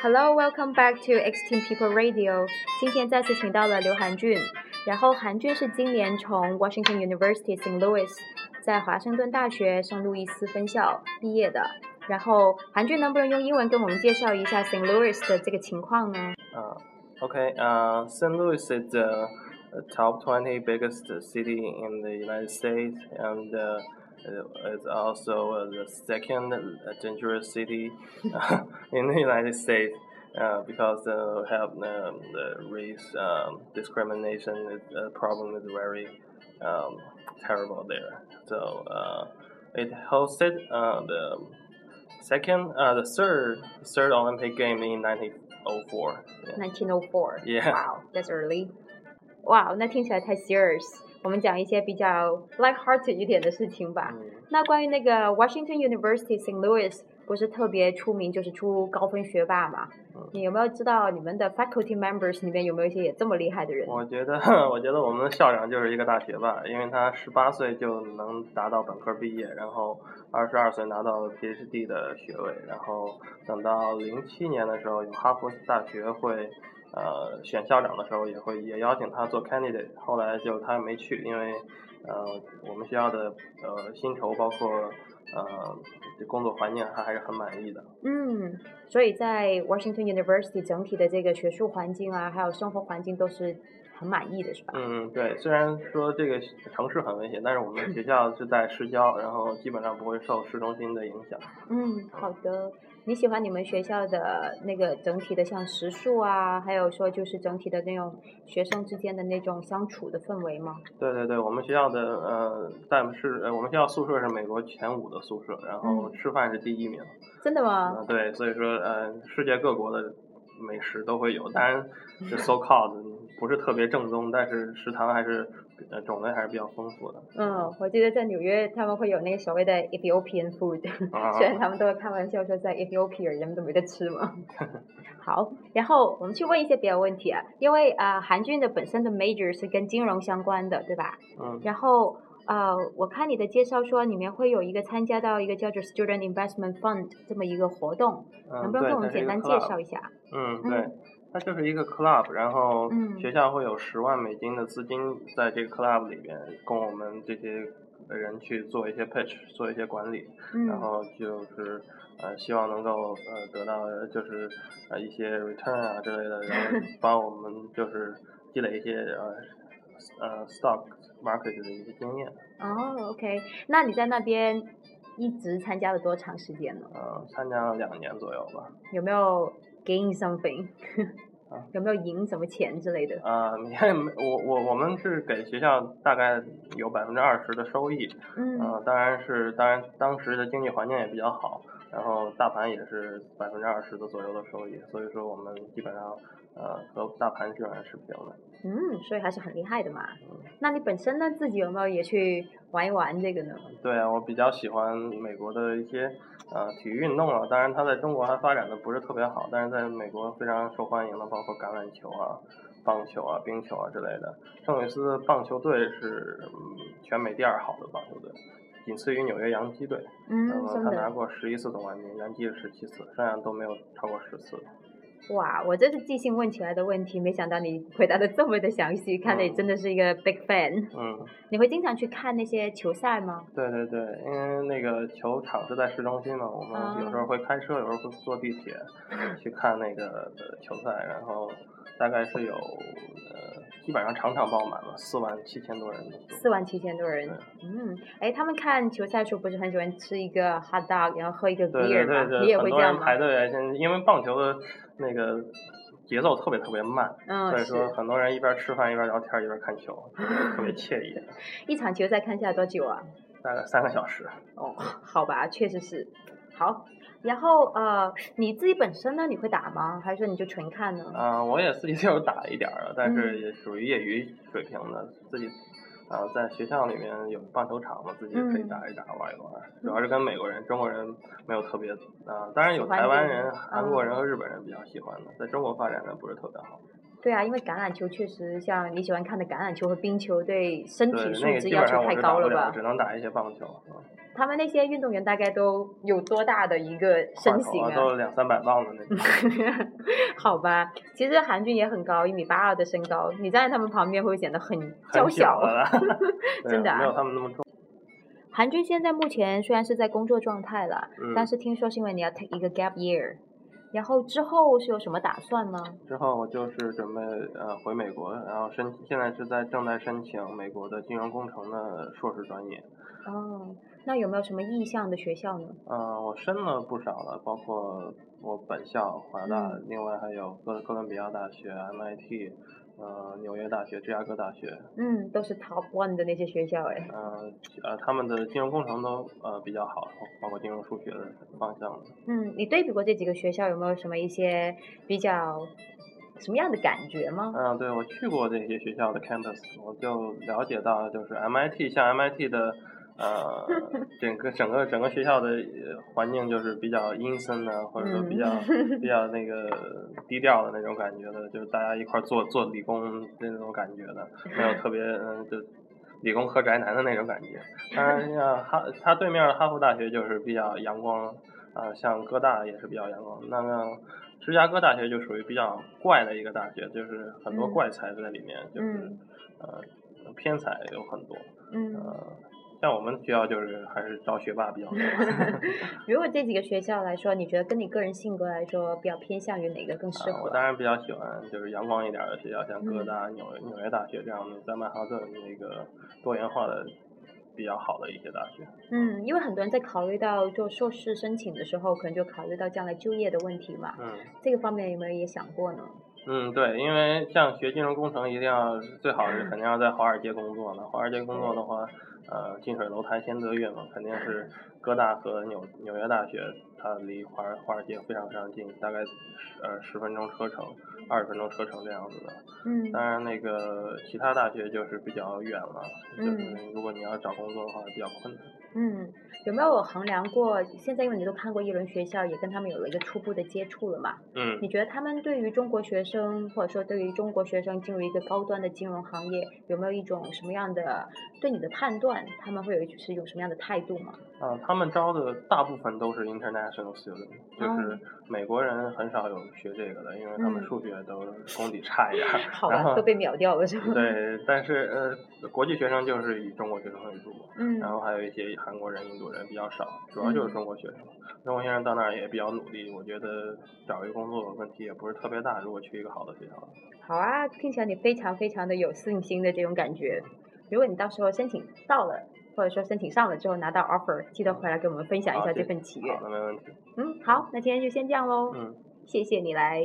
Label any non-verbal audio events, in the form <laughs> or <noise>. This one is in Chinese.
Hello, welcome back to Extreme People Radio。今天再次请到了刘涵俊，然后韩俊是今年从 Washington University St. Louis 在华盛顿大学圣路易斯分校毕业的。然后韩俊能不能用英文跟我们介绍一下 St. Louis 的这个情况呢？呃、OK，呃、St. Louis is the top 20 biggest city in the United States and uh, it's also uh, the second dangerous city <laughs> in the United States. Uh, because uh, have um, the race um, discrimination is, uh, problem is very um, terrible there. So uh, it hosted uh, the second, uh, the third, third Olympic game in 1904. Yeah. 1904. Yeah. Wow, that's early. Wow，那听起来太 serious。 我们讲一些比较 light-hearted 一点的事情吧。嗯那关于那个 Washington University St. Louis 不是特别出名，就是出高分学霸嘛？嗯你有没有知道你们的 faculty members 里面有没有一些也这么厉害的人？我觉得，<laughs> 我觉得我们的校长就是一个大学霸，因为他十八岁就能达到本科毕业，然后二十二岁拿到 PhD 的学位，然后等到零七年的时候，有哈佛大学会呃选校长的时候，也会也邀请他做 candidate，后来就他没去，因为呃我们学校的呃薪酬包括呃工作环境还还是很满意的。嗯，所以在 Washington University 整体的这个学术环境啊，还有生活环境都是很满意的，是吧？嗯，对，虽然说这个城市很危险，但是我们学校是在市郊，然后基本上不会受市中心的影响。嗯，好的。你喜欢你们学校的那个整体的像食宿啊，还有说就是整体的那种学生之间的那种相处的氛围吗？对对对，我们学校的呃，但是呃我们学校宿舍是美国前五的宿舍，然后嗯吃饭是第一名。真的吗？呃，对，所以说呃，世界各国的美食都会有，当然是 so called 不是特别正宗，但是食堂还是呃种类还是比较丰富的。嗯，我记得在纽约他们会有那个所谓的 Ethiopian food，、啊虽然他们都会开玩笑说在 Ethiopia 人们都没得吃嘛。<laughs> 好，然后我们去问一些别的问题啊，因为啊、呃韩俊的本身的 major 是跟金融相关的，对吧？嗯，然后呃，我看你的介绍说里面会有一个参加到一个叫做 Student Investment Fund 这么一个活动，能嗯，不能对，跟我们简单介绍一下？嗯，嗯对，它就是一个 club，然后嗯学校会有十万美金的资金在这个 club 里边，供我们这些人去做一些 pitch，做一些管理，然嗯后就是呃希望能够呃得到就是呃一些 return 啊之类的，然后 <laughs> 帮我们就是积累一些呃呃 stock market 的一些经验，哦，OK，那你在那边一直参加了多长时间呢？呃参加了两年左右吧。有没有 gain something？啊 <laughs> 有没有赢什么钱之类的？啊、你看，我我我们是给学校大概有百分之二十的收益，嗯呃，当然是，当然当时的经济环境也比较好，然后大盘也是百分之二十的左右的收益，所以说我们基本上呃和大盘基本上是平的。嗯，所以还是很厉害的嘛。嗯那你本身呢，自己有没有也去玩一玩这个呢？对啊，我比较喜欢美国的一些呃体育运动啊，当然它在中国还发展的不是特别好，但是在美国非常受欢迎的，包括橄榄球啊、棒球啊、冰球啊之类的。圣路易斯棒球队是、嗯、全美第二好的棒球队，仅次于纽约洋基队。嗯那，么他拿，过十一次总冠军，洋基是十七次，剩下都没有超过十次。哇，我这是即兴问起来的问题，没想到你回答的这么的详细，看来你嗯真的是一个 big fan。嗯，你会经常去看那些球赛吗？对对对，因为那个球场是在市中心嘛，我们有时候会开车，有时候会坐地铁 <laughs> 去看那个呃球赛，然后大概是有呃基本上场场爆满了，四万七千多人。四万七千多人，嗯，哎，他们看球赛的时候不是很喜欢吃一个 hot dog，然后喝一个 beer 吗？对对你也会这样吗？排队，现在因为棒球的那个节奏特别特别慢，嗯，所以说很多人一边吃饭一边聊天一边看球，<laughs> 特别惬意，一场球赛看下来多久啊？大概三个小时。哦，好吧，确实是。好，然后呃，你自己本身呢，你会打吗？还是说你就纯看呢？啊、我也自己就是打一点儿了，但嗯是也属于业余水平的，自己啊、在学校里面有棒球场嘛，自己可以嗯打一打玩一玩。主要是跟美国人、中国人没有特别啊、当然有台湾人、韩国嗯人和日本人比较喜欢的，在中国发展的不是特别好。对啊，因为橄榄球确实像你喜欢看的橄榄球和冰球，对身体，素质要求太高了吧？只能打一些棒球。嗯他们那些运动员大概都有多大的一个身形啊？都两三百磅的那种。<laughs> 好吧，其实韩俊也很高，一米八二的身高，你站在他们旁边会显得很娇很小的啦 <laughs> <laughs> 真的啊没有他们那么重。韩军现在目前虽然是在工作状态了，嗯但是听说是因为你要 take 一个 gap year，然后之后是有什么打算吗？之后我就是准备呃回美国，然后申现在是在正在申请美国的金融工程的硕士专业。哦，那有没有什么意向的学校呢？嗯、我申了不少了，包括我本校华大，嗯另外还有哥哥伦比亚大学、MIT，呃纽约大学、芝加哥大学，嗯，都是 top one 的那些学校哎。呃呃他们的金融工程都呃比较好，包括金融数学的方向。嗯，你对比过这几个学校，有没有什么一些比较什么样的感觉吗？嗯，对，我去过这些学校的 campus，我就了解到，就是 MIT 像 MIT 的，呃，整个整个整个学校的呃环境就是比较阴森的，或者说比较、<laughs> 嗯比较那个低调的那种感觉的，就是大家一块儿做做理工那种感觉的，没有特别嗯就理工科宅男的那种感觉。当然像哈，他对面的哈佛大学就是比较阳光，啊、像哥大也是比较阳光。那个芝加哥大学就属于比较怪的一个大学，就是很多嗯怪才在里面，就是、嗯呃偏才有很多。嗯，呃，像我们学校就是还是招学霸比较多。<laughs> 如果这几个学校来说，你觉得跟你个人性格来说，比较偏向于哪个更适合？啊我当然比较喜欢就是阳光一点儿的学校，像哥嗯大、纽约纽约大学这样的，在曼哈顿那个多元化的比较好的一些大学。嗯，因为很多人在考虑到做硕士申请的时候，可能就考虑到将来就业的问题嘛。嗯这个方面有没有也想过呢？嗯，对，因为像学金融工程，一定要最好是肯定要在华尔街工作呢。华尔街工作的话，呃，近水楼台先得月嘛，肯定是哥大和纽纽约大学，它离华尔华尔街非常非常近，大概十呃十分钟车程，二十分钟车程这样子的。嗯当然，那个其他大学就是比较远了，就是嗯如果你要找工作的话比较困难。嗯，有没有衡量过？现在因为你都看过一轮学校，也跟他们有了一个初步的接触了嘛？嗯你觉得他们对于中国学生，或者说对于中国学生进入一个高端的金融行业，有没有一种什么样的对你的判断？他们会有一是一种什么样的态度吗？啊，他们招的大部分都是 international student，就是哦美国人很少有学这个的，因为他们嗯数学都功底差一点儿。好然吧，后都被秒掉了是吧？对，但是呃，国际学生就是以中国学生为主，嗯然后还有一些韩国人、印度人比较少，主要就是嗯中国学生。中国学生到那儿也比较努力，我觉得找一个工作问题也不是特别大，如果去一个好的学校。好啊，听起来你非常非常的有信心的这种感觉。如果你到时候申请到了，或者说申请上了之后拿到 offer，记得回来给我们分享一下这份喜悦好。那，没问题。嗯，好，那今天就先这样喽，嗯。谢谢你来。